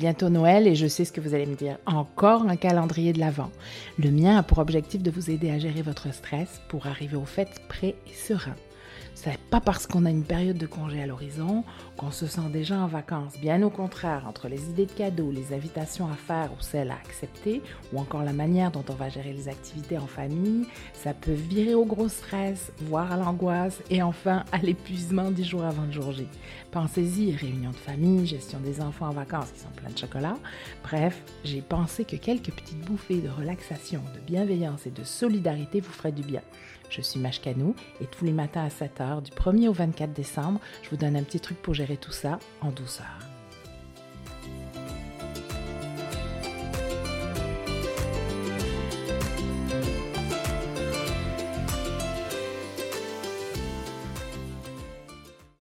bientôt Noël et je sais ce que vous allez me dire. Encore un calendrier de l'Avent. Le mien a pour objectif de vous aider à gérer votre stress pour arriver aux fêtes prêt et serein. C'est pas parce qu'on a une période de congé à l'horizon qu'on se sent déjà en vacances. Bien au contraire, entre les idées de cadeaux, les invitations à faire ou celles à accepter, ou encore la manière dont on va gérer les activités en famille, ça peut virer au gros stress, voire à l'angoisse et enfin à l'épuisement dix jours avant le jour J. Pensez-y, réunion de famille, gestion des enfants en vacances qui sont pleins de chocolat. Bref, j'ai pensé que quelques petites bouffées de relaxation, de bienveillance et de solidarité vous feraient du bien. Je suis Mashkanou et tous les matins à 7h, du 1er au 24 décembre, je vous donne un petit truc pour gérer tout ça en douceur.